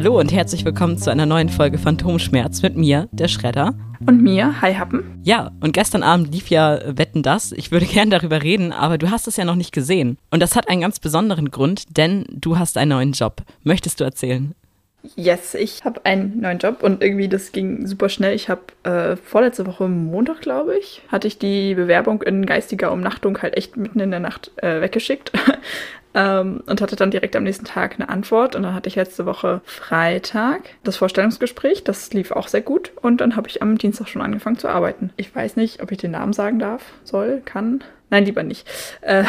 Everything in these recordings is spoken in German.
Hallo und herzlich willkommen zu einer neuen Folge Phantomschmerz mit mir, der Schredder. Und mir, Hi Happen. Ja, und gestern Abend lief ja Wetten das. Ich würde gern darüber reden, aber du hast es ja noch nicht gesehen. Und das hat einen ganz besonderen Grund, denn du hast einen neuen Job. Möchtest du erzählen? Yes, ich habe einen neuen Job und irgendwie das ging super schnell. Ich habe äh, vorletzte Woche Montag, glaube ich, hatte ich die Bewerbung in geistiger Umnachtung halt echt mitten in der Nacht äh, weggeschickt. ähm, und hatte dann direkt am nächsten Tag eine Antwort. Und dann hatte ich letzte Woche Freitag das Vorstellungsgespräch. Das lief auch sehr gut. Und dann habe ich am Dienstag schon angefangen zu arbeiten. Ich weiß nicht, ob ich den Namen sagen darf, soll, kann. Nein, lieber nicht. Äh,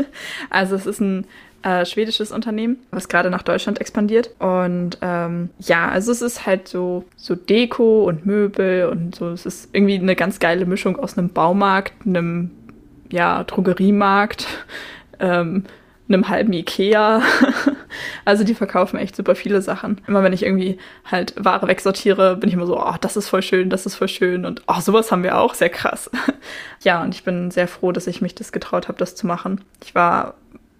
also es ist ein äh, schwedisches Unternehmen, was gerade nach Deutschland expandiert. Und ähm, ja, also es ist halt so, so Deko und Möbel und so. Es ist irgendwie eine ganz geile Mischung aus einem Baumarkt, einem ja, Drogeriemarkt, ähm, einem halben Ikea. also die verkaufen echt super viele Sachen. Immer wenn ich irgendwie halt Ware wegsortiere, bin ich immer so, oh, das ist voll schön, das ist voll schön und oh, sowas haben wir auch, sehr krass. ja, und ich bin sehr froh, dass ich mich das getraut habe, das zu machen. Ich war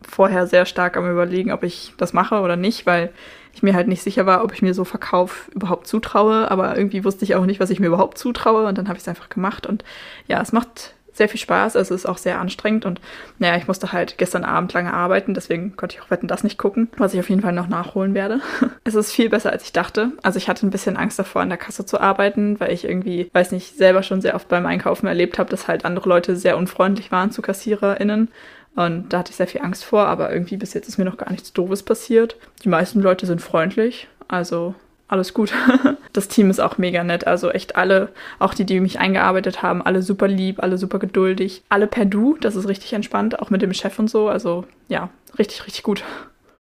vorher sehr stark am überlegen, ob ich das mache oder nicht, weil ich mir halt nicht sicher war, ob ich mir so Verkauf überhaupt zutraue, aber irgendwie wusste ich auch nicht, was ich mir überhaupt zutraue und dann habe ich es einfach gemacht und ja, es macht sehr viel Spaß. Also es ist auch sehr anstrengend und naja, ich musste halt gestern Abend lange arbeiten, deswegen konnte ich auch wetten das nicht gucken, was ich auf jeden Fall noch nachholen werde. es ist viel besser, als ich dachte. Also ich hatte ein bisschen Angst davor, an der Kasse zu arbeiten, weil ich irgendwie, weiß nicht, selber schon sehr oft beim Einkaufen erlebt habe, dass halt andere Leute sehr unfreundlich waren zu KassiererInnen. Und da hatte ich sehr viel Angst vor, aber irgendwie bis jetzt ist mir noch gar nichts Doofes passiert. Die meisten Leute sind freundlich, also alles gut. das Team ist auch mega nett. Also echt alle, auch die, die mich eingearbeitet haben, alle super lieb, alle super geduldig. Alle per Du, das ist richtig entspannt, auch mit dem Chef und so. Also ja, richtig, richtig gut.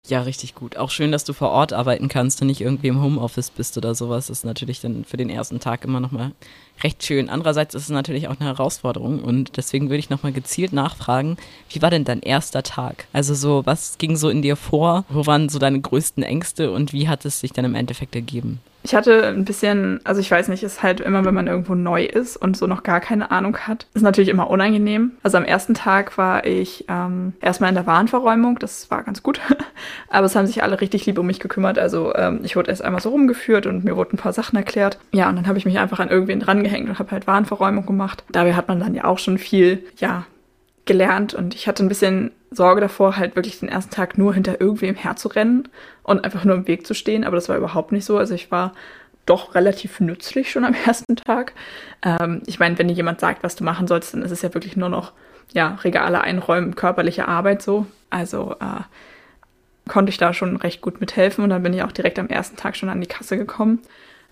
Ja, richtig gut. Auch schön, dass du vor Ort arbeiten kannst und nicht irgendwie im Homeoffice bist oder sowas. Das ist natürlich dann für den ersten Tag immer nochmal recht schön. Andererseits ist es natürlich auch eine Herausforderung und deswegen würde ich nochmal gezielt nachfragen, wie war denn dein erster Tag? Also so, was ging so in dir vor? Wo waren so deine größten Ängste und wie hat es sich dann im Endeffekt ergeben? Ich hatte ein bisschen, also ich weiß nicht, ist halt immer, wenn man irgendwo neu ist und so noch gar keine Ahnung hat, ist natürlich immer unangenehm. Also am ersten Tag war ich ähm, erstmal in der Warenverräumung, das war ganz gut. Aber es haben sich alle richtig lieb um mich gekümmert. Also ähm, ich wurde erst einmal so rumgeführt und mir wurden ein paar Sachen erklärt. Ja, und dann habe ich mich einfach an irgendwen drangehängt und habe halt Warenverräumung gemacht. Dabei hat man dann ja auch schon viel, ja, gelernt und ich hatte ein bisschen Sorge davor, halt wirklich den ersten Tag nur hinter irgendwem herzurennen und einfach nur im Weg zu stehen, aber das war überhaupt nicht so. Also ich war doch relativ nützlich schon am ersten Tag. Ähm, ich meine, wenn dir jemand sagt, was du machen sollst, dann ist es ja wirklich nur noch ja, Regale einräumen, körperliche Arbeit so. Also äh, konnte ich da schon recht gut mithelfen und dann bin ich auch direkt am ersten Tag schon an die Kasse gekommen.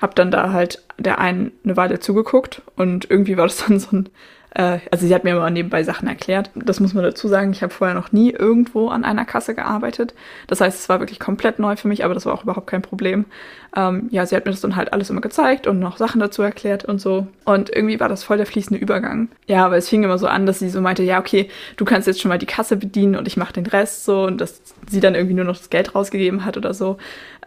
Hab dann da halt der einen eine Weile zugeguckt und irgendwie war das dann so ein äh, also sie hat mir immer nebenbei Sachen erklärt. Das muss man dazu sagen, ich habe vorher noch nie irgendwo an einer Kasse gearbeitet. Das heißt, es war wirklich komplett neu für mich, aber das war auch überhaupt kein Problem. Ähm, ja, sie hat mir das dann halt alles immer gezeigt und noch Sachen dazu erklärt und so. Und irgendwie war das voll der fließende Übergang. Ja, aber es fing immer so an, dass sie so meinte, ja, okay, du kannst jetzt schon mal die Kasse bedienen und ich mache den Rest so und dass sie dann irgendwie nur noch das Geld rausgegeben hat oder so.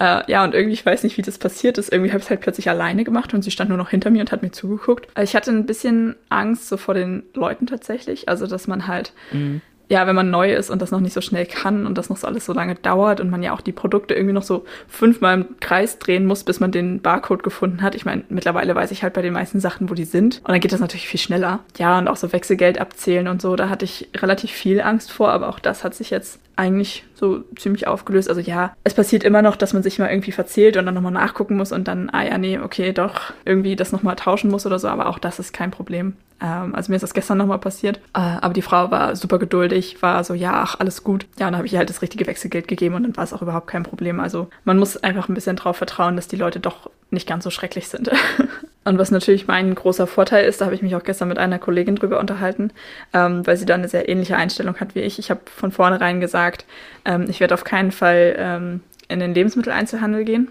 Äh, ja, und irgendwie, ich weiß nicht, wie das passiert ist. Irgendwie habe ich es halt plötzlich alleine gemacht und sie stand nur noch hinter mir und hat mir zugeguckt. Also ich hatte ein bisschen Angst so vor den Leuten tatsächlich. Also, dass man halt mhm ja, wenn man neu ist und das noch nicht so schnell kann und das noch so alles so lange dauert und man ja auch die Produkte irgendwie noch so fünfmal im Kreis drehen muss, bis man den Barcode gefunden hat. Ich meine, mittlerweile weiß ich halt bei den meisten Sachen, wo die sind. Und dann geht das natürlich viel schneller. Ja, und auch so Wechselgeld abzählen und so, da hatte ich relativ viel Angst vor, aber auch das hat sich jetzt eigentlich so ziemlich aufgelöst. Also ja, es passiert immer noch, dass man sich mal irgendwie verzählt und dann nochmal nachgucken muss und dann, ah ja, nee, okay, doch, irgendwie das nochmal tauschen muss oder so, aber auch das ist kein Problem. Ähm, also mir ist das gestern nochmal passiert. Äh, aber die Frau war super geduldig, war so, ja, ach, alles gut. Ja, und dann habe ich ihr halt das richtige Wechselgeld gegeben und dann war es auch überhaupt kein Problem. Also man muss einfach ein bisschen drauf vertrauen, dass die Leute doch nicht ganz so schrecklich sind. Und was natürlich mein großer Vorteil ist, da habe ich mich auch gestern mit einer Kollegin drüber unterhalten, ähm, weil sie da eine sehr ähnliche Einstellung hat wie ich. Ich habe von vornherein gesagt, ähm, ich werde auf keinen Fall ähm, in den Lebensmitteleinzelhandel gehen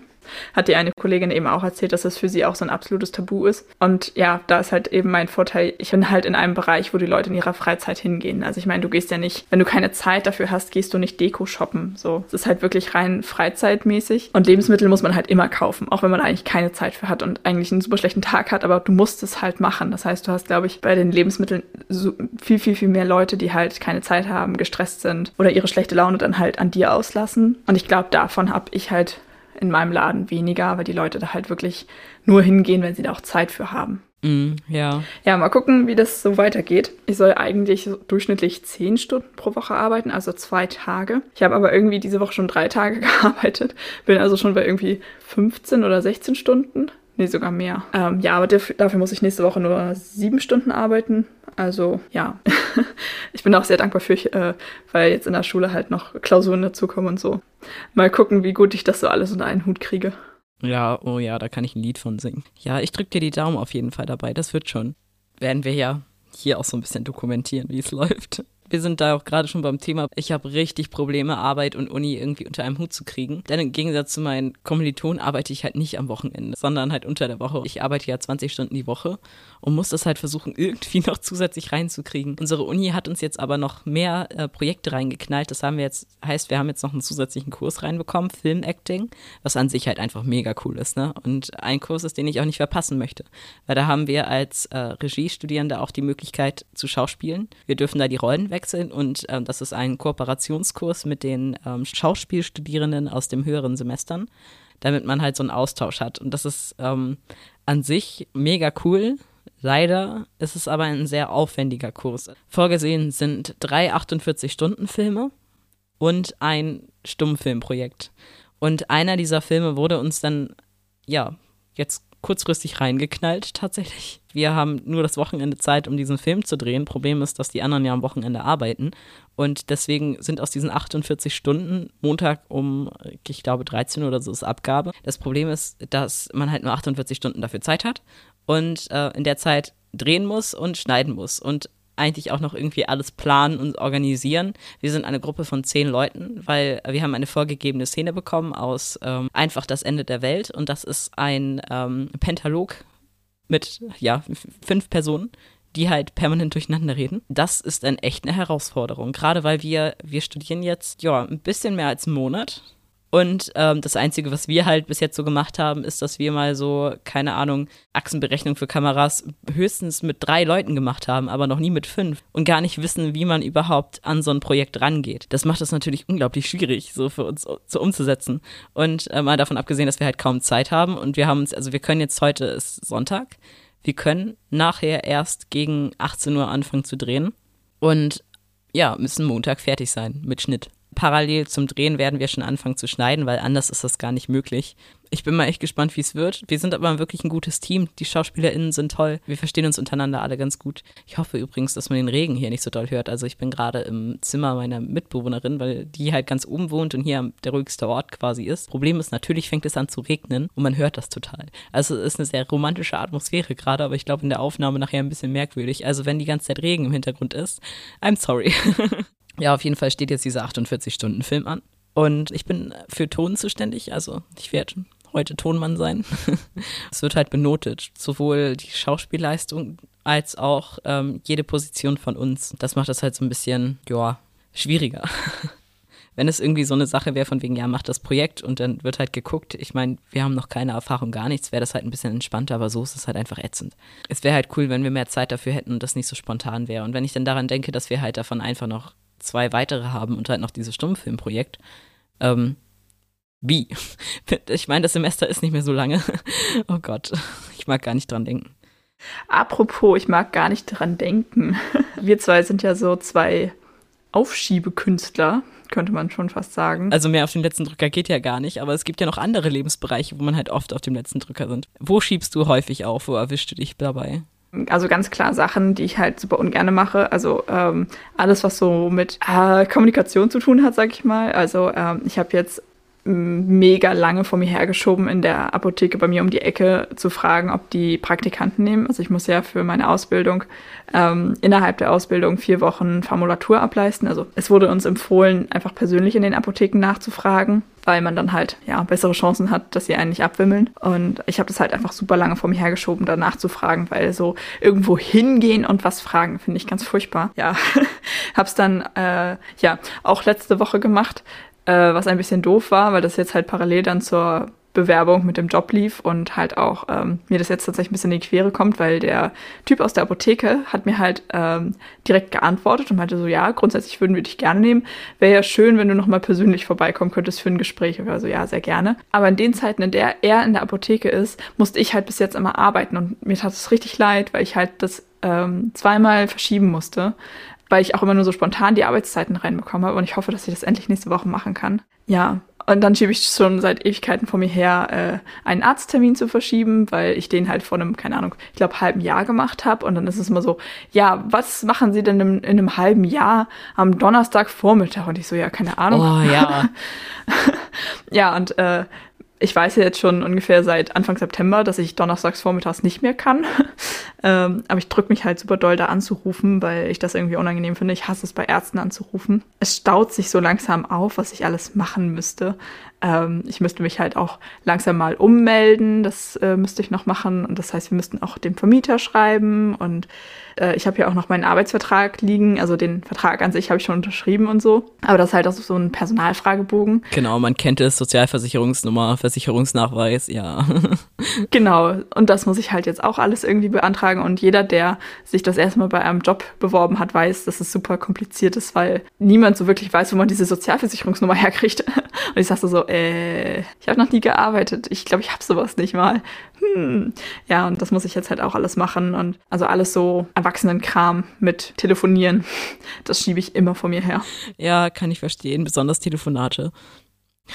hat die eine Kollegin eben auch erzählt, dass das für sie auch so ein absolutes Tabu ist. Und ja, da ist halt eben mein Vorteil, ich bin halt in einem Bereich, wo die Leute in ihrer Freizeit hingehen. Also ich meine, du gehst ja nicht, wenn du keine Zeit dafür hast, gehst du nicht Deko shoppen. So, es ist halt wirklich rein freizeitmäßig. Und Lebensmittel muss man halt immer kaufen, auch wenn man eigentlich keine Zeit für hat und eigentlich einen super schlechten Tag hat, aber du musst es halt machen. Das heißt, du hast, glaube ich, bei den Lebensmitteln so viel, viel, viel mehr Leute, die halt keine Zeit haben, gestresst sind oder ihre schlechte Laune dann halt an dir auslassen. Und ich glaube, davon habe ich halt in meinem Laden weniger, weil die Leute da halt wirklich nur hingehen, wenn sie da auch Zeit für haben. Mm, ja. Ja, mal gucken, wie das so weitergeht. Ich soll eigentlich durchschnittlich zehn Stunden pro Woche arbeiten, also zwei Tage. Ich habe aber irgendwie diese Woche schon drei Tage gearbeitet, bin also schon bei irgendwie 15 oder 16 Stunden. Nee, sogar mehr. Ähm, ja, aber dafür, muss ich nächste Woche nur sieben Stunden arbeiten. Also ja, ich bin auch sehr dankbar für, äh, weil jetzt in der Schule halt noch Klausuren dazukommen und so. Mal gucken, wie gut ich das so alles unter einen Hut kriege. Ja, oh ja, da kann ich ein Lied von singen. Ja, ich drücke dir die Daumen auf jeden Fall dabei. Das wird schon. Werden wir ja hier auch so ein bisschen dokumentieren, wie es läuft wir sind da auch gerade schon beim Thema, ich habe richtig Probleme, Arbeit und Uni irgendwie unter einem Hut zu kriegen. Denn im Gegensatz zu meinen Kommilitonen arbeite ich halt nicht am Wochenende, sondern halt unter der Woche. Ich arbeite ja 20 Stunden die Woche und muss das halt versuchen, irgendwie noch zusätzlich reinzukriegen. Unsere Uni hat uns jetzt aber noch mehr äh, Projekte reingeknallt. Das haben wir jetzt, heißt, wir haben jetzt noch einen zusätzlichen Kurs reinbekommen, Filmacting, was an sich halt einfach mega cool ist, ne? Und ein Kurs ist, den ich auch nicht verpassen möchte. Weil da haben wir als äh, Regiestudierende auch die Möglichkeit zu schauspielen. Wir dürfen da die Rollen wechseln und äh, das ist ein Kooperationskurs mit den ähm, Schauspielstudierenden aus den höheren Semestern damit man halt so einen Austausch hat. Und das ist ähm, an sich mega cool, Leider ist es aber ein sehr aufwendiger Kurs. Vorgesehen sind drei 48-Stunden-Filme und ein Stummfilmprojekt. Und einer dieser Filme wurde uns dann, ja, jetzt kurzfristig reingeknallt tatsächlich. Wir haben nur das Wochenende Zeit, um diesen Film zu drehen. Problem ist, dass die anderen ja am Wochenende arbeiten. Und deswegen sind aus diesen 48 Stunden Montag um, ich glaube, 13 oder so ist Abgabe. Das Problem ist, dass man halt nur 48 Stunden dafür Zeit hat und äh, in der Zeit drehen muss und schneiden muss. Und eigentlich auch noch irgendwie alles planen und organisieren. Wir sind eine Gruppe von zehn Leuten, weil wir haben eine vorgegebene Szene bekommen aus ähm, einfach das Ende der Welt und das ist ein ähm, Pentalog mit ja fünf Personen, die halt permanent durcheinander reden. Das ist dann echt eine Herausforderung, gerade weil wir wir studieren jetzt ja ein bisschen mehr als einen Monat und ähm, das Einzige, was wir halt bis jetzt so gemacht haben, ist, dass wir mal so, keine Ahnung, Achsenberechnung für Kameras höchstens mit drei Leuten gemacht haben, aber noch nie mit fünf und gar nicht wissen, wie man überhaupt an so ein Projekt rangeht. Das macht es natürlich unglaublich schwierig, so für uns so umzusetzen. Und äh, mal davon abgesehen, dass wir halt kaum Zeit haben und wir haben uns, also wir können jetzt heute ist Sonntag, wir können nachher erst gegen 18 Uhr anfangen zu drehen und ja, müssen Montag fertig sein mit Schnitt parallel zum Drehen werden wir schon anfangen zu schneiden, weil anders ist das gar nicht möglich. Ich bin mal echt gespannt, wie es wird. Wir sind aber wirklich ein gutes Team. Die SchauspielerInnen sind toll. Wir verstehen uns untereinander alle ganz gut. Ich hoffe übrigens, dass man den Regen hier nicht so doll hört. Also ich bin gerade im Zimmer meiner Mitbewohnerin, weil die halt ganz oben wohnt und hier der ruhigste Ort quasi ist. Problem ist, natürlich fängt es an zu regnen und man hört das total. Also es ist eine sehr romantische Atmosphäre gerade, aber ich glaube in der Aufnahme nachher ein bisschen merkwürdig. Also wenn die ganze Zeit Regen im Hintergrund ist, I'm sorry. Ja, auf jeden Fall steht jetzt dieser 48-Stunden-Film an. Und ich bin für Ton zuständig, also ich werde heute Tonmann sein. es wird halt benotet, sowohl die Schauspielleistung als auch ähm, jede Position von uns. Das macht das halt so ein bisschen, ja, schwieriger. Wenn es irgendwie so eine Sache wäre, von wegen, ja, mach das Projekt und dann wird halt geguckt. Ich meine, wir haben noch keine Erfahrung, gar nichts, wäre das halt ein bisschen entspannter, aber so ist es halt einfach ätzend. Es wäre halt cool, wenn wir mehr Zeit dafür hätten und das nicht so spontan wäre. Und wenn ich dann daran denke, dass wir halt davon einfach noch zwei weitere haben und halt noch dieses Stummfilmprojekt. Ähm, wie? Ich meine, das Semester ist nicht mehr so lange. Oh Gott, ich mag gar nicht dran denken. Apropos, ich mag gar nicht dran denken. Wir zwei sind ja so zwei Aufschiebekünstler, könnte man schon fast sagen. Also mehr auf den letzten Drücker geht ja gar nicht, aber es gibt ja noch andere Lebensbereiche, wo man halt oft auf dem letzten Drücker sind. Wo schiebst du häufig auf? Wo erwischst du dich dabei? Also ganz klar Sachen, die ich halt super ungerne mache. Also ähm, alles, was so mit äh, Kommunikation zu tun hat, sag ich mal. Also ähm, ich habe jetzt mega lange vor mir hergeschoben, in der Apotheke bei mir um die Ecke zu fragen, ob die Praktikanten nehmen. Also ich muss ja für meine Ausbildung ähm, innerhalb der Ausbildung vier Wochen Formulatur ableisten. Also es wurde uns empfohlen, einfach persönlich in den Apotheken nachzufragen, weil man dann halt ja bessere Chancen hat, dass sie einen nicht abwimmeln. Und ich habe das halt einfach super lange vor mir hergeschoben, da nachzufragen, weil so irgendwo hingehen und was fragen finde ich ganz furchtbar. Ja, hab's dann äh, ja auch letzte Woche gemacht äh, was ein bisschen doof war, weil das jetzt halt parallel dann zur Bewerbung mit dem Job lief und halt auch ähm, mir das jetzt tatsächlich ein bisschen in die Quere kommt, weil der Typ aus der Apotheke hat mir halt ähm, direkt geantwortet und meinte so, ja, grundsätzlich würden wir dich gerne nehmen. Wäre ja schön, wenn du nochmal persönlich vorbeikommen könntest für ein Gespräch. Also ja, sehr gerne. Aber in den Zeiten, in der er in der Apotheke ist, musste ich halt bis jetzt immer arbeiten und mir tat es richtig leid, weil ich halt das ähm, zweimal verschieben musste weil ich auch immer nur so spontan die Arbeitszeiten reinbekomme und ich hoffe, dass ich das endlich nächste Woche machen kann. Ja, und dann schiebe ich schon seit Ewigkeiten vor mir her, äh, einen Arzttermin zu verschieben, weil ich den halt vor einem, keine Ahnung, ich glaube, halben Jahr gemacht habe. Und dann ist es immer so, ja, was machen Sie denn in, in einem halben Jahr am Donnerstagvormittag? Und ich so, ja, keine Ahnung. Oh ja. ja, und äh, ich weiß ja jetzt schon ungefähr seit Anfang September, dass ich donnerstags vormittags nicht mehr kann. Ähm, aber ich drücke mich halt super doll da anzurufen, weil ich das irgendwie unangenehm finde. Ich hasse es bei Ärzten anzurufen. Es staut sich so langsam auf, was ich alles machen müsste. Ähm, ich müsste mich halt auch langsam mal ummelden. Das äh, müsste ich noch machen. Und das heißt, wir müssten auch dem Vermieter schreiben und äh, ich habe ja auch noch meinen Arbeitsvertrag liegen, also den Vertrag an sich habe ich schon unterschrieben und so. Aber das ist halt auch so ein Personalfragebogen. Genau, man kennt es, Sozialversicherungsnummer, Versicherungsnachweis, ja. genau, und das muss ich halt jetzt auch alles irgendwie beantragen. Und jeder, der sich das erstmal bei einem Job beworben hat, weiß, dass es super kompliziert ist, weil niemand so wirklich weiß, wo man diese Sozialversicherungsnummer herkriegt. Und ich sagte so, äh, ich habe noch nie gearbeitet. Ich glaube, ich habe sowas nicht mal. Hm. Ja, und das muss ich jetzt halt auch alles machen. Und also alles so Erwachsenenkram mit Telefonieren, das schiebe ich immer vor mir her. Ja, kann ich verstehen, besonders Telefonate.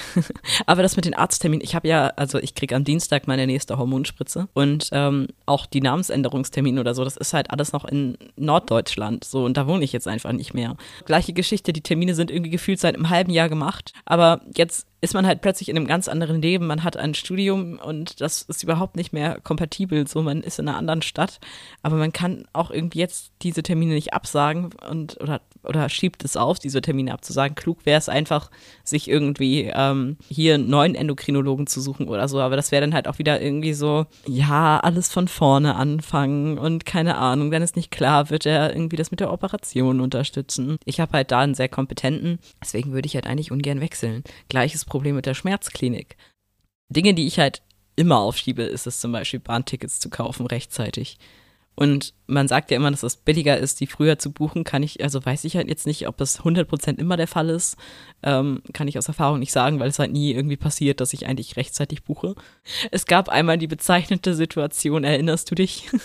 Aber das mit den Arztterminen, ich habe ja, also ich kriege am Dienstag meine nächste Hormonspritze und ähm, auch die Namensänderungstermine oder so, das ist halt alles noch in Norddeutschland so und da wohne ich jetzt einfach nicht mehr. Gleiche Geschichte, die Termine sind irgendwie gefühlt seit einem halben Jahr gemacht, aber jetzt ist man halt plötzlich in einem ganz anderen Leben. Man hat ein Studium und das ist überhaupt nicht mehr kompatibel. So, man ist in einer anderen Stadt, aber man kann auch irgendwie jetzt diese Termine nicht absagen und oder, oder schiebt es auf, diese Termine abzusagen. Klug wäre es einfach, sich irgendwie ähm, hier einen neuen Endokrinologen zu suchen oder so. Aber das wäre dann halt auch wieder irgendwie so, ja, alles von vorne anfangen und keine Ahnung, wenn es nicht klar wird, er irgendwie das mit der Operation unterstützen. Ich habe halt da einen sehr kompetenten, deswegen würde ich halt eigentlich ungern wechseln. Gleiches Problem mit der Schmerzklinik. Dinge, die ich halt immer aufschiebe, ist es zum Beispiel Bahntickets zu kaufen rechtzeitig. Und man sagt ja immer, dass es billiger ist, die früher zu buchen. Kann ich, also weiß ich halt jetzt nicht, ob das 100% immer der Fall ist. Ähm, kann ich aus Erfahrung nicht sagen, weil es halt nie irgendwie passiert, dass ich eigentlich rechtzeitig buche. Es gab einmal die bezeichnete Situation, erinnerst du dich?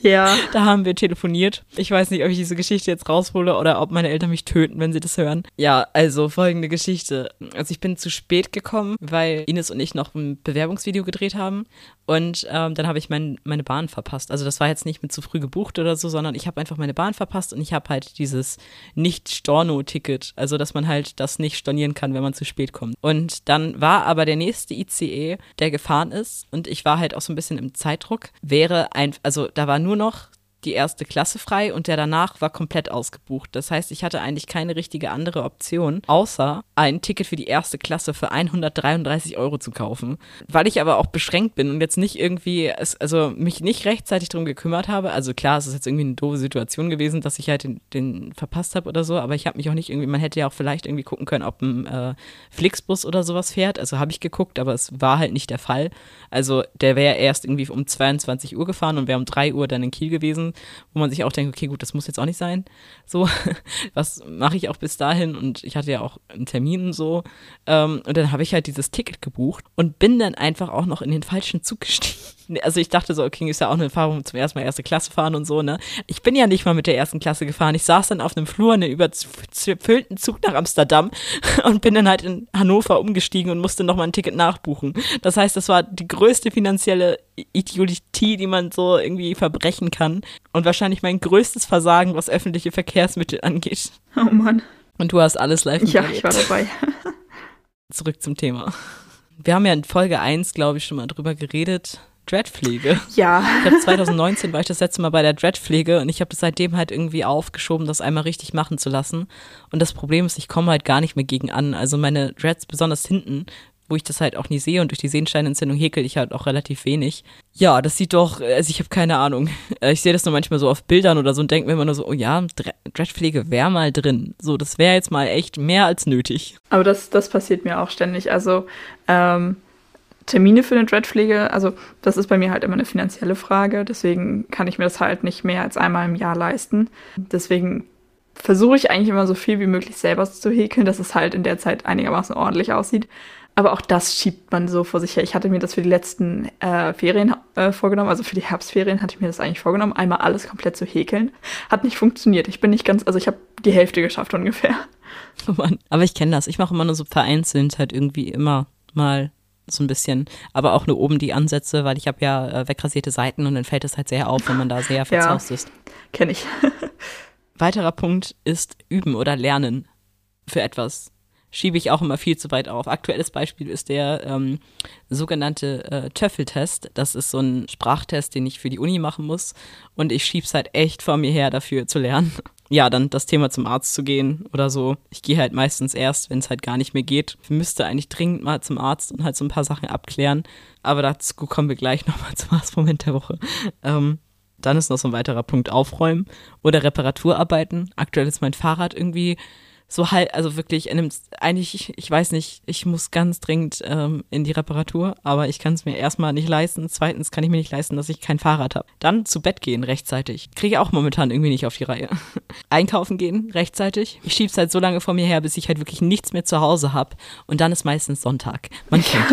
Ja. da haben wir telefoniert. Ich weiß nicht, ob ich diese Geschichte jetzt raushole oder ob meine Eltern mich töten, wenn sie das hören. Ja, also folgende Geschichte. Also ich bin zu spät gekommen, weil Ines und ich noch ein Bewerbungsvideo gedreht haben. Und ähm, dann habe ich mein, meine Bahn verpasst. Also das war jetzt nicht mit zu früh gebucht oder so, sondern ich habe einfach meine Bahn verpasst und ich habe halt dieses Nicht-Storno-Ticket, also dass man halt das nicht stornieren kann, wenn man zu spät kommt. Und dann war aber der nächste ICE, der gefahren ist und ich war halt auch so ein bisschen im Zeitdruck, wäre ein, also da war nur noch die erste Klasse frei und der danach war komplett ausgebucht. Das heißt, ich hatte eigentlich keine richtige andere Option, außer ein Ticket für die erste Klasse für 133 Euro zu kaufen. Weil ich aber auch beschränkt bin und jetzt nicht irgendwie, also mich nicht rechtzeitig darum gekümmert habe. Also klar, es ist jetzt irgendwie eine doofe Situation gewesen, dass ich halt den, den verpasst habe oder so, aber ich habe mich auch nicht irgendwie, man hätte ja auch vielleicht irgendwie gucken können, ob ein äh, Flixbus oder sowas fährt. Also habe ich geguckt, aber es war halt nicht der Fall. Also der wäre erst irgendwie um 22 Uhr gefahren und wäre um 3 Uhr dann in Kiel gewesen wo man sich auch denkt, okay, gut, das muss jetzt auch nicht sein. So, was mache ich auch bis dahin? Und ich hatte ja auch einen Termin und so. Ähm, und dann habe ich halt dieses Ticket gebucht und bin dann einfach auch noch in den falschen Zug gestiegen. Also ich dachte so, okay, ist ja auch eine Erfahrung zum ersten Mal erste Klasse fahren und so, ne? Ich bin ja nicht mal mit der ersten Klasse gefahren. Ich saß dann auf einem Flur in einem überfüllten Zug nach Amsterdam und bin dann halt in Hannover umgestiegen und musste nochmal ein Ticket nachbuchen. Das heißt, das war die größte finanzielle Idiotie, die man so irgendwie verbrechen kann. Und wahrscheinlich mein größtes Versagen, was öffentliche Verkehrsmittel angeht. Oh Mann. Und du hast alles live Ja, ich war dabei. Zurück zum Thema. Wir haben ja in Folge 1, glaube ich, schon mal drüber geredet. Dreadpflege. Ja. Ich habe 2019 war ich das letzte Mal bei der Dreadpflege und ich habe das seitdem halt irgendwie aufgeschoben, das einmal richtig machen zu lassen. Und das Problem ist, ich komme halt gar nicht mehr gegen an. Also meine Dreads besonders hinten wo ich das halt auch nie sehe und durch die Sehensteinentzündung häkel ich halt auch relativ wenig. Ja, das sieht doch, also ich habe keine Ahnung. Ich sehe das nur manchmal so auf Bildern oder so und denke mir immer nur so, oh ja, Dreadpflege wäre mal drin. So, das wäre jetzt mal echt mehr als nötig. Aber das, das passiert mir auch ständig. Also, ähm, Termine für eine Dreadpflege, also das ist bei mir halt immer eine finanzielle Frage, deswegen kann ich mir das halt nicht mehr als einmal im Jahr leisten. Deswegen versuche ich eigentlich immer so viel wie möglich selber zu häkeln, dass es halt in der Zeit einigermaßen ordentlich aussieht. Aber auch das schiebt man so vor sich her. Ich hatte mir das für die letzten äh, Ferien äh, vorgenommen, also für die Herbstferien hatte ich mir das eigentlich vorgenommen, einmal alles komplett zu häkeln. Hat nicht funktioniert. Ich bin nicht ganz, also ich habe die Hälfte geschafft ungefähr. Oh Mann. Aber ich kenne das. Ich mache immer nur so vereinzelt halt irgendwie immer mal so ein bisschen, aber auch nur oben die Ansätze, weil ich habe ja äh, wegrasierte Seiten und dann fällt es halt sehr auf, wenn man da sehr verzaust ja, ist. Kenne ich. Weiterer Punkt ist üben oder lernen für etwas. Schiebe ich auch immer viel zu weit auf. Aktuelles Beispiel ist der ähm, sogenannte äh, Töffeltest. Das ist so ein Sprachtest, den ich für die Uni machen muss. Und ich schiebe es halt echt vor mir her, dafür zu lernen. Ja, dann das Thema zum Arzt zu gehen oder so. Ich gehe halt meistens erst, wenn es halt gar nicht mehr geht. Ich müsste eigentlich dringend mal zum Arzt und halt so ein paar Sachen abklären. Aber dazu kommen wir gleich nochmal zum Arztmoment der Woche. Ähm, dann ist noch so ein weiterer Punkt Aufräumen oder Reparaturarbeiten. Aktuell ist mein Fahrrad irgendwie so halt, also wirklich, eigentlich, ich weiß nicht, ich muss ganz dringend ähm, in die Reparatur, aber ich kann es mir erstmal nicht leisten. Zweitens kann ich mir nicht leisten, dass ich kein Fahrrad habe. Dann zu Bett gehen rechtzeitig. Kriege auch momentan irgendwie nicht auf die Reihe. Einkaufen gehen rechtzeitig. Ich schieb's halt so lange vor mir her, bis ich halt wirklich nichts mehr zu Hause habe. Und dann ist meistens Sonntag. Man kennt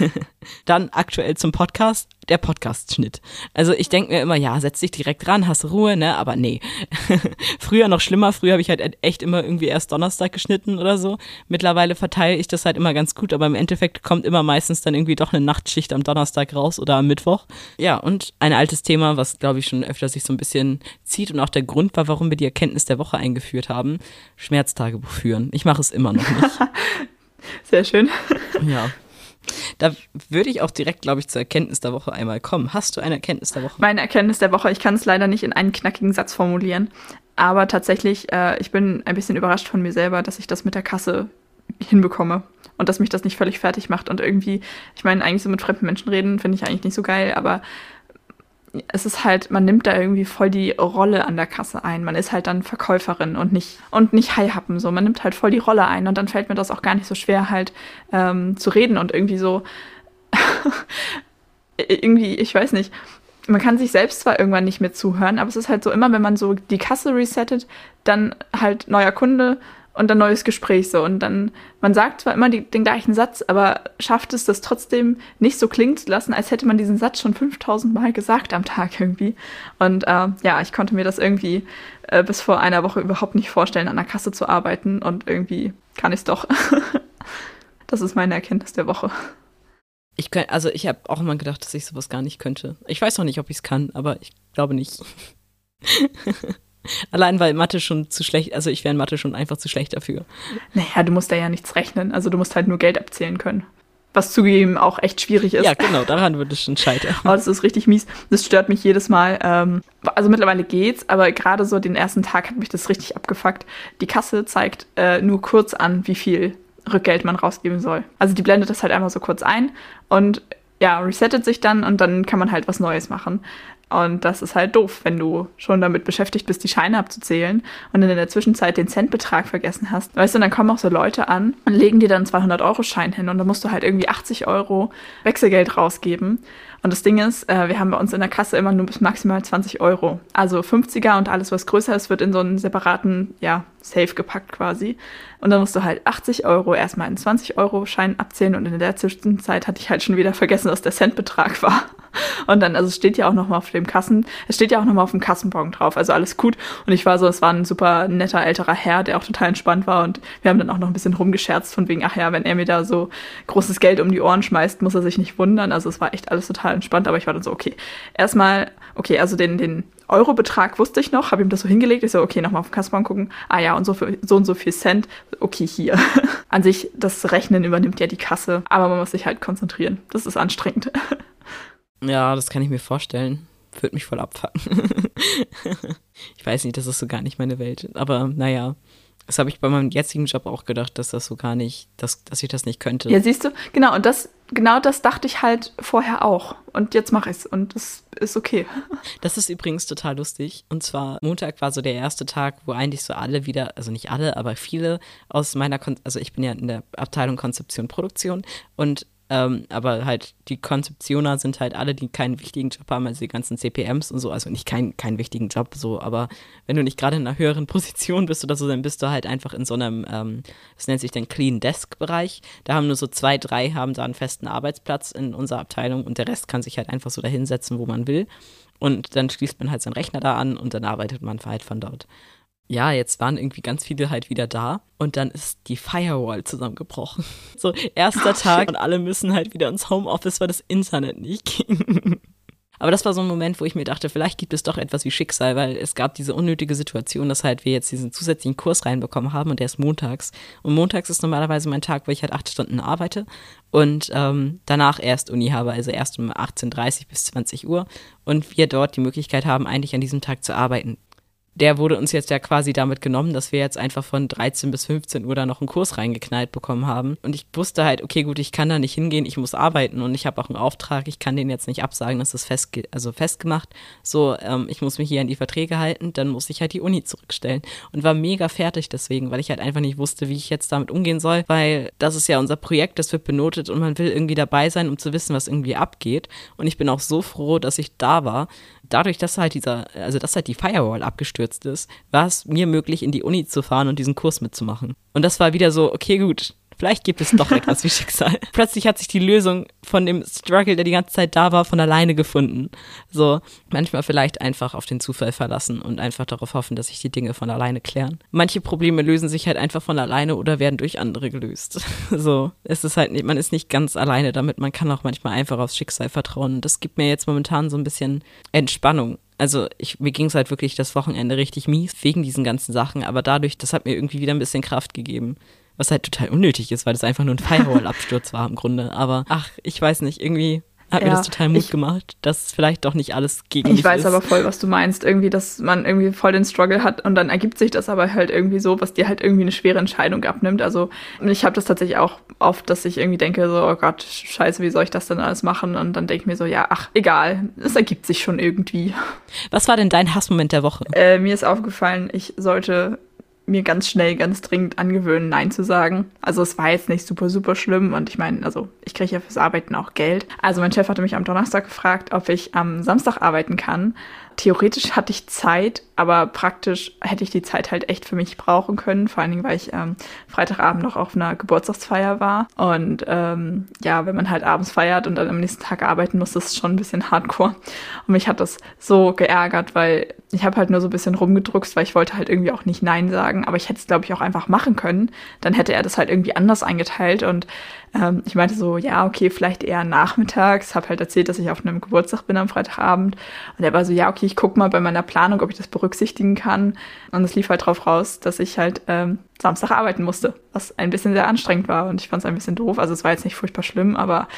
es. dann aktuell zum Podcast, der Podcast-Schnitt. Also ich denke mir immer, ja, setz dich direkt ran, hast Ruhe, ne? Aber nee. früher noch schlimmer, früher habe ich halt echt immer irgendwie erst Donnerstag geschnitten oder so. Mittlerweile verteile ich das halt immer ganz gut, aber im Endeffekt kommt immer meistens dann irgendwie doch eine Nachtschicht am Donnerstag raus oder am Mittwoch. Ja, und ein altes Thema, was glaube ich schon öfter sich so ein bisschen zieht und auch der Grund war, warum wir die Erkenntnis der Woche eingeführt haben, Schmerztagebuch führen. Ich mache es immer noch nicht. Sehr schön. Ja. Da würde ich auch direkt, glaube ich, zur Erkenntnis der Woche einmal kommen. Hast du eine Erkenntnis der Woche? Meine Erkenntnis der Woche, ich kann es leider nicht in einen knackigen Satz formulieren, aber tatsächlich, äh, ich bin ein bisschen überrascht von mir selber, dass ich das mit der Kasse hinbekomme und dass mich das nicht völlig fertig macht und irgendwie, ich meine, eigentlich so mit fremden Menschen reden finde ich eigentlich nicht so geil, aber es ist halt, man nimmt da irgendwie voll die Rolle an der Kasse ein. Man ist halt dann Verkäuferin und nicht und nicht Haihappen so. Man nimmt halt voll die Rolle ein und dann fällt mir das auch gar nicht so schwer halt ähm, zu reden und irgendwie so irgendwie, ich weiß nicht. Man kann sich selbst zwar irgendwann nicht mehr zuhören, aber es ist halt so immer, wenn man so die Kasse resettet, dann halt neuer Kunde und dann neues Gespräch so. Und dann, man sagt zwar immer die, den gleichen Satz, aber schafft es, das trotzdem nicht so klingen zu lassen, als hätte man diesen Satz schon 5000 Mal gesagt am Tag irgendwie. Und äh, ja, ich konnte mir das irgendwie äh, bis vor einer Woche überhaupt nicht vorstellen, an der Kasse zu arbeiten. Und irgendwie kann ich es doch. das ist meine Erkenntnis der Woche. Ich kann, also ich habe auch immer gedacht, dass ich sowas gar nicht könnte. Ich weiß noch nicht, ob ich es kann, aber ich glaube nicht. Allein weil Mathe schon zu schlecht, also ich wäre in Mathe schon einfach zu schlecht dafür. Naja, du musst da ja nichts rechnen. Also du musst halt nur Geld abzählen können. Was zugegeben auch echt schwierig ist. Ja, genau, daran würde es schon scheitern. oh, das ist richtig mies. Das stört mich jedes Mal. Ähm, also mittlerweile geht's, aber gerade so den ersten Tag hat mich das richtig abgefuckt. Die Kasse zeigt äh, nur kurz an, wie viel Rückgeld man rausgeben soll. Also die blendet das halt einmal so kurz ein und ja, resettet sich dann und dann kann man halt was Neues machen. Und das ist halt doof, wenn du schon damit beschäftigt bist, die Scheine abzuzählen und in der Zwischenzeit den Centbetrag vergessen hast. Weißt du, dann kommen auch so Leute an und legen dir dann 200-Euro-Schein hin und dann musst du halt irgendwie 80 Euro Wechselgeld rausgeben. Und das Ding ist, äh, wir haben bei uns in der Kasse immer nur bis maximal 20 Euro. Also 50er und alles, was größer ist, wird in so einen separaten, ja, Safe gepackt quasi. Und dann musst du halt 80 Euro erstmal in 20-Euro-Schein abzählen und in der Zwischenzeit hatte ich halt schon wieder vergessen, was der Centbetrag war. Und dann, also es steht ja auch nochmal auf dem Kassen, es steht ja auch nochmal auf dem Kassenbon drauf, also alles gut. Und ich war so, es war ein super netter älterer Herr, der auch total entspannt war und wir haben dann auch noch ein bisschen rumgescherzt von wegen, ach ja, wenn er mir da so großes Geld um die Ohren schmeißt, muss er sich nicht wundern. Also es war echt alles total entspannt, aber ich war dann so, okay, erstmal, okay, also den, den Eurobetrag wusste ich noch, habe ihm das so hingelegt. Ich so, okay, nochmal auf den Kassenbon gucken. Ah ja, und so, für, so und so viel Cent. Okay, hier. An sich, das Rechnen übernimmt ja die Kasse, aber man muss sich halt konzentrieren. Das ist anstrengend. Ja, das kann ich mir vorstellen. Würde mich voll abfacken. ich weiß nicht, das ist so gar nicht meine Welt. Aber naja, das habe ich bei meinem jetzigen Job auch gedacht, dass das so gar nicht, dass, dass ich das nicht könnte. Ja, siehst du, genau, und das, genau das dachte ich halt vorher auch. Und jetzt mache ich es und das ist okay. Das ist übrigens total lustig. Und zwar Montag war so der erste Tag, wo eigentlich so alle wieder, also nicht alle, aber viele aus meiner, Kon also ich bin ja in der Abteilung Konzeption Produktion und Ähm, aber halt die Konzeptioner sind halt alle, die keinen wichtigen Job haben, also die ganzen CPMs und so, also nicht keinen keinen wichtigen Job so, aber wenn du nicht gerade in einer höheren Position bist oder so, dann bist du halt einfach in so einem, ähm, das nennt sich den Clean Desk Bereich. Da haben nur so zwei, drei haben da einen festen Arbeitsplatz in unserer Abteilung und der Rest kann sich halt einfach so dahinsetzen, wo man will. Und dann schließt man halt seinen Rechner da an und dann arbeitet man halt von dort ja, jetzt waren irgendwie ganz viele halt wieder da und dann ist die Firewall zusammengebrochen. So, erster Tag und alle müssen halt wieder ins Homeoffice, weil das Internet nicht ging. Aber das war so ein Moment, wo ich mir dachte, vielleicht gibt es doch etwas wie Schicksal, weil es gab diese unnötige Situation, dass halt wir jetzt diesen zusätzlichen Kurs reinbekommen haben und der ist montags. Und montags ist normalerweise mein Tag, wo ich halt acht Stunden arbeite und ähm, danach erst Uni habe, also erst um 18.30 bis 20 Uhr und wir dort die Möglichkeit haben, eigentlich an diesem Tag zu arbeiten der wurde uns jetzt ja quasi damit genommen, dass wir jetzt einfach von 13 bis 15 Uhr da noch einen Kurs reingeknallt bekommen haben. Und ich wusste halt, okay, gut, ich kann da nicht hingehen, ich muss arbeiten und ich habe auch einen Auftrag, ich kann den jetzt nicht absagen, das ist fest, also festgemacht. So, ähm, ich muss mich hier an die Verträge halten, dann muss ich halt die Uni zurückstellen. Und war mega fertig deswegen, weil ich halt einfach nicht wusste, wie ich jetzt damit umgehen soll, weil das ist ja unser Projekt, das wird benotet und man will irgendwie dabei sein, um zu wissen, was irgendwie abgeht. Und ich bin auch so froh, dass ich da war, dadurch, dass halt dieser, also dass halt die Firewall abgestürzt ist, war es mir möglich, in die Uni zu fahren und diesen Kurs mitzumachen. Und das war wieder so, okay, gut, Vielleicht gibt es doch etwas wie Schicksal. Plötzlich hat sich die Lösung von dem Struggle, der die ganze Zeit da war, von alleine gefunden. So, manchmal vielleicht einfach auf den Zufall verlassen und einfach darauf hoffen, dass sich die Dinge von alleine klären. Manche Probleme lösen sich halt einfach von alleine oder werden durch andere gelöst. So, es ist halt nicht, man ist nicht ganz alleine damit, man kann auch manchmal einfach aufs Schicksal vertrauen. Das gibt mir jetzt momentan so ein bisschen Entspannung also ich, mir ging es halt wirklich das Wochenende richtig mies wegen diesen ganzen Sachen, aber dadurch, das hat mir irgendwie wieder ein bisschen Kraft gegeben was halt total unnötig ist, weil das einfach nur ein Firewall-Absturz war im Grunde. Aber ach, ich weiß nicht, irgendwie hat ja, mir das total Mut ich, gemacht, dass vielleicht doch nicht alles gegen Ich weiß ist. aber voll, was du meinst. Irgendwie, dass man irgendwie voll den Struggle hat und dann ergibt sich das aber halt irgendwie so, was dir halt irgendwie eine schwere Entscheidung abnimmt. Also ich habe das tatsächlich auch oft, dass ich irgendwie denke, so, oh Gott, scheiße, wie soll ich das denn alles machen? Und dann denke ich mir so, ja, ach, egal, es ergibt sich schon irgendwie. Was war denn dein Hassmoment der Woche? Äh, mir ist aufgefallen, ich sollte mir ganz schnell, ganz dringend angewöhnen, Nein zu sagen. Also es war jetzt nicht super, super schlimm und ich meine, also ich kriege ja fürs Arbeiten auch Geld. Also mein Chef hatte mich am Donnerstag gefragt, ob ich am Samstag arbeiten kann theoretisch hatte ich Zeit, aber praktisch hätte ich die Zeit halt echt für mich brauchen können. Vor allen Dingen, weil ich ähm, Freitagabend noch auf einer Geburtstagsfeier war. Und ähm, ja, wenn man halt abends feiert und dann am nächsten Tag arbeiten muss, ist schon ein bisschen hardcore. Und mich hat das so geärgert, weil ich habe halt nur so ein bisschen rumgedruckst, weil ich wollte halt irgendwie auch nicht Nein sagen. Aber ich hätte es, glaube ich, auch einfach machen können. Dann hätte er das halt irgendwie anders eingeteilt und ähm, ich meinte so, ja, okay, vielleicht eher nachmittags. Habe halt erzählt, dass ich auf einem Geburtstag bin am Freitagabend. Und er war so, ja, okay, ich guck mal bei meiner Planung, ob ich das berücksichtigen kann. Und es lief halt drauf raus, dass ich halt ähm, Samstag arbeiten musste, was ein bisschen sehr anstrengend war. Und ich fand es ein bisschen doof. Also es war jetzt nicht furchtbar schlimm, aber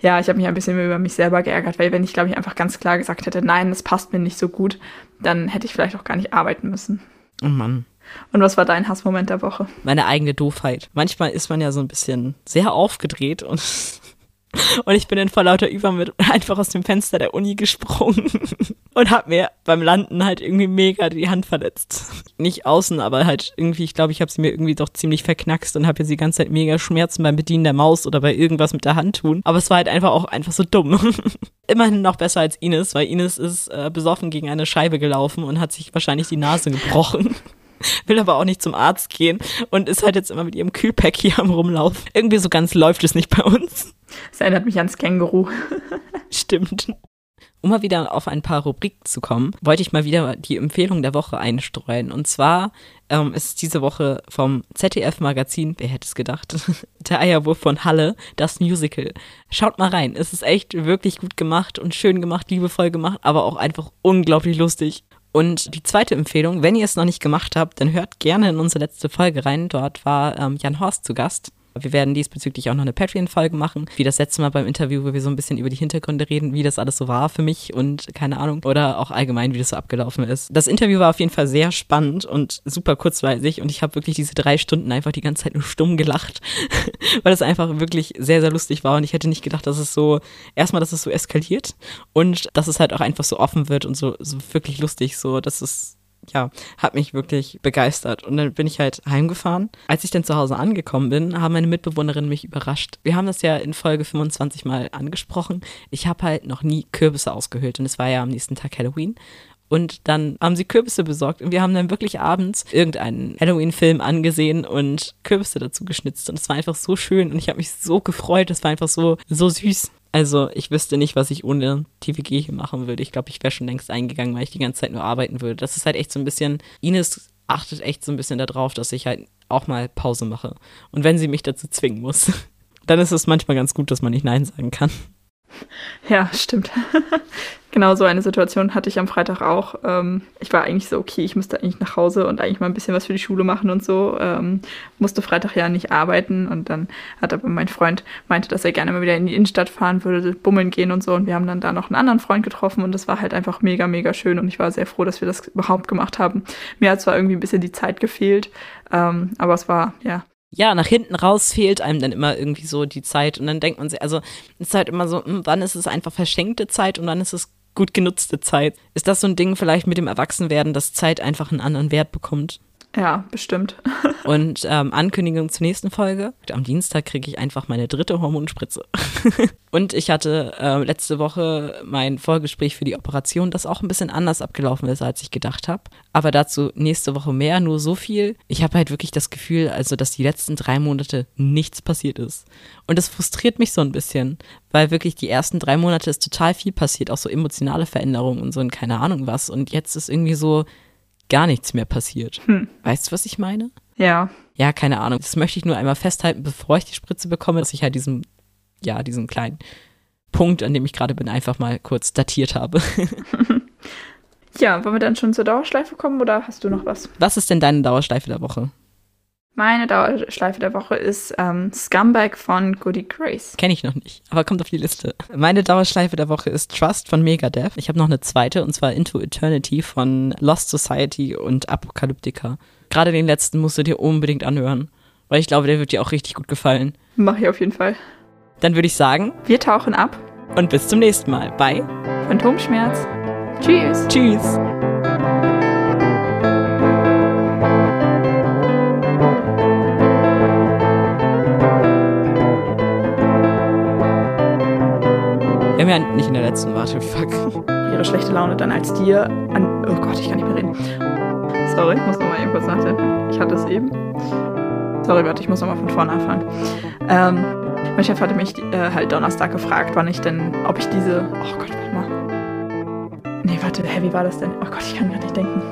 ja, ich habe mich ein bisschen über mich selber geärgert, weil wenn ich, glaube ich, einfach ganz klar gesagt hätte, nein, das passt mir nicht so gut, dann hätte ich vielleicht auch gar nicht arbeiten müssen. Oh Mann. Und was war dein Hassmoment der Woche? Meine eigene Doofheit. Manchmal ist man ja so ein bisschen sehr aufgedreht und und ich bin dann vor lauter Übermut einfach aus dem Fenster der Uni gesprungen und hab mir beim Landen halt irgendwie mega die Hand verletzt. Nicht außen, aber halt irgendwie, ich glaube, ich habe sie mir irgendwie doch ziemlich verknackst und habe jetzt die ganze Zeit mega Schmerzen beim Bedienen der Maus oder bei irgendwas mit der Hand tun. Aber es war halt einfach auch einfach so dumm. Immerhin noch besser als Ines, weil Ines ist äh, besoffen gegen eine Scheibe gelaufen und hat sich wahrscheinlich die Nase gebrochen. will aber auch nicht zum Arzt gehen und ist halt jetzt immer mit ihrem Kühlpack hier am Rumlaufen. Irgendwie so ganz läuft es nicht bei uns. Das erinnert mich ans Känguru. Stimmt. Um mal wieder auf ein paar Rubriken zu kommen, wollte ich mal wieder die Empfehlung der Woche einstreuen. Und zwar ähm, ist diese Woche vom ZDF-Magazin, wer hätte es gedacht, der Eierwurf von Halle, das Musical. Schaut mal rein. Es ist echt wirklich gut gemacht und schön gemacht, liebevoll gemacht, aber auch einfach unglaublich lustig. Und die zweite Empfehlung, wenn ihr es noch nicht gemacht habt, dann hört gerne in unsere letzte Folge rein. Dort war ähm, Jan Horst zu Gast. Wir werden diesbezüglich auch noch eine Patreon-Folge machen, wie das letzte Mal beim Interview, wo wir so ein bisschen über die Hintergründe reden, wie das alles so war für mich und keine Ahnung. Oder auch allgemein, wie das so abgelaufen ist. Das Interview war auf jeden Fall sehr spannend und super kurzweilig und ich habe wirklich diese drei Stunden einfach die ganze Zeit nur stumm gelacht, weil es einfach wirklich sehr, sehr lustig war und ich hätte nicht gedacht, dass es so, erstmal, dass es so eskaliert und dass es halt auch einfach so offen wird und so, so wirklich lustig, so, dass es ja, hat mich wirklich begeistert. Und dann bin ich halt heimgefahren. Als ich dann zu Hause angekommen bin, haben meine Mitbewohnerinnen mich überrascht. Wir haben das ja in Folge 25 mal angesprochen. Ich habe halt noch nie Kürbisse ausgehöhlt und es war ja am nächsten Tag Halloween. Und dann haben sie Kürbisse besorgt und wir haben dann wirklich abends irgendeinen Halloween-Film angesehen und Kürbisse dazu geschnitzt. Und es war einfach so schön und ich habe mich so gefreut. Es war einfach so, so süß. Also ich wüsste nicht, was ich ohne TVG hier machen würde. Ich glaube, ich wäre schon längst eingegangen, weil ich die ganze Zeit nur arbeiten würde. Das ist halt echt so ein bisschen, Ines achtet echt so ein bisschen darauf, dass ich halt auch mal Pause mache. Und wenn sie mich dazu zwingen muss, dann ist es manchmal ganz gut, dass man nicht Nein sagen kann. Ja, stimmt. genau so eine Situation hatte ich am Freitag auch. Ähm, ich war eigentlich so, okay, ich müsste eigentlich nach Hause und eigentlich mal ein bisschen was für die Schule machen und so. Ähm, musste Freitag ja nicht arbeiten und dann hat aber mein Freund meinte, dass er gerne mal wieder in die Innenstadt fahren würde, bummeln gehen und so. Und wir haben dann da noch einen anderen Freund getroffen und das war halt einfach mega, mega schön und ich war sehr froh, dass wir das überhaupt gemacht haben. Mir hat zwar irgendwie ein bisschen die Zeit gefehlt, ähm, aber es war, ja, ja, nach hinten raus fehlt einem dann immer irgendwie so die Zeit und dann denkt man sich, also es ist halt immer so, hm, wann ist es einfach verschenkte Zeit und wann ist es gut genutzte Zeit? Ist das so ein Ding vielleicht mit dem Erwachsenwerden, dass Zeit einfach einen anderen Wert bekommt? Ja, bestimmt. Und ähm, Ankündigung zur nächsten Folge. Am Dienstag kriege ich einfach meine dritte Hormonspritze. und ich hatte äh, letzte Woche mein Vorgespräch für die Operation, das auch ein bisschen anders abgelaufen ist, als ich gedacht habe. Aber dazu nächste Woche mehr, nur so viel. Ich habe halt wirklich das Gefühl, also, dass die letzten drei Monate nichts passiert ist. Und das frustriert mich so ein bisschen, weil wirklich die ersten drei Monate ist total viel passiert, auch so emotionale Veränderungen und so und keine Ahnung was. Und jetzt ist irgendwie so, gar nichts mehr passiert. Hm. Weißt du, was ich meine? Ja. Ja, keine Ahnung. Das möchte ich nur einmal festhalten, bevor ich die Spritze bekomme, dass ich halt diesen, ja, diesen kleinen Punkt, an dem ich gerade bin, einfach mal kurz datiert habe. ja, wollen wir dann schon zur Dauerschleife kommen oder hast du noch was? Was ist denn deine Dauerschleife der Woche? Meine Dauerschleife der Woche ist ähm, Scumbag von Goody Grace. Kenne ich noch nicht, aber kommt auf die Liste. Meine Dauerschleife der Woche ist Trust von Megadeth. Ich habe noch eine zweite und zwar Into Eternity von Lost Society und Apocalyptica. Gerade den letzten musst du dir unbedingt anhören, weil ich glaube, der wird dir auch richtig gut gefallen. Mach ich auf jeden Fall. Dann würde ich sagen, wir tauchen ab und bis zum nächsten Mal. Bye. Phantomschmerz. Tschüss. Tschüss. Haben ja nicht in der letzten, warte, fuck. Ihre schlechte Laune dann als dir an. Oh Gott, ich kann nicht mehr reden. Sorry, ich muss nochmal eben kurz nachdenken. Ich hatte es eben. Sorry, warte, ich muss nochmal von vorne anfangen. Ähm, mein Chef hatte mich äh, halt Donnerstag gefragt, wann ich denn, ob ich diese. Oh Gott, warte mal. Nee, warte, hä, wie war das denn? Oh Gott, ich kann gar nicht denken.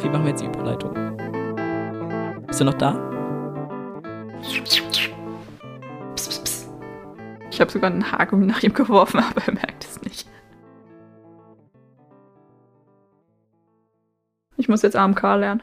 Wie machen wir jetzt die Überleitung? Bist du noch da? Ich habe sogar einen Haargummi nach ihm geworfen, aber er merkt es nicht. Ich muss jetzt AMK lernen.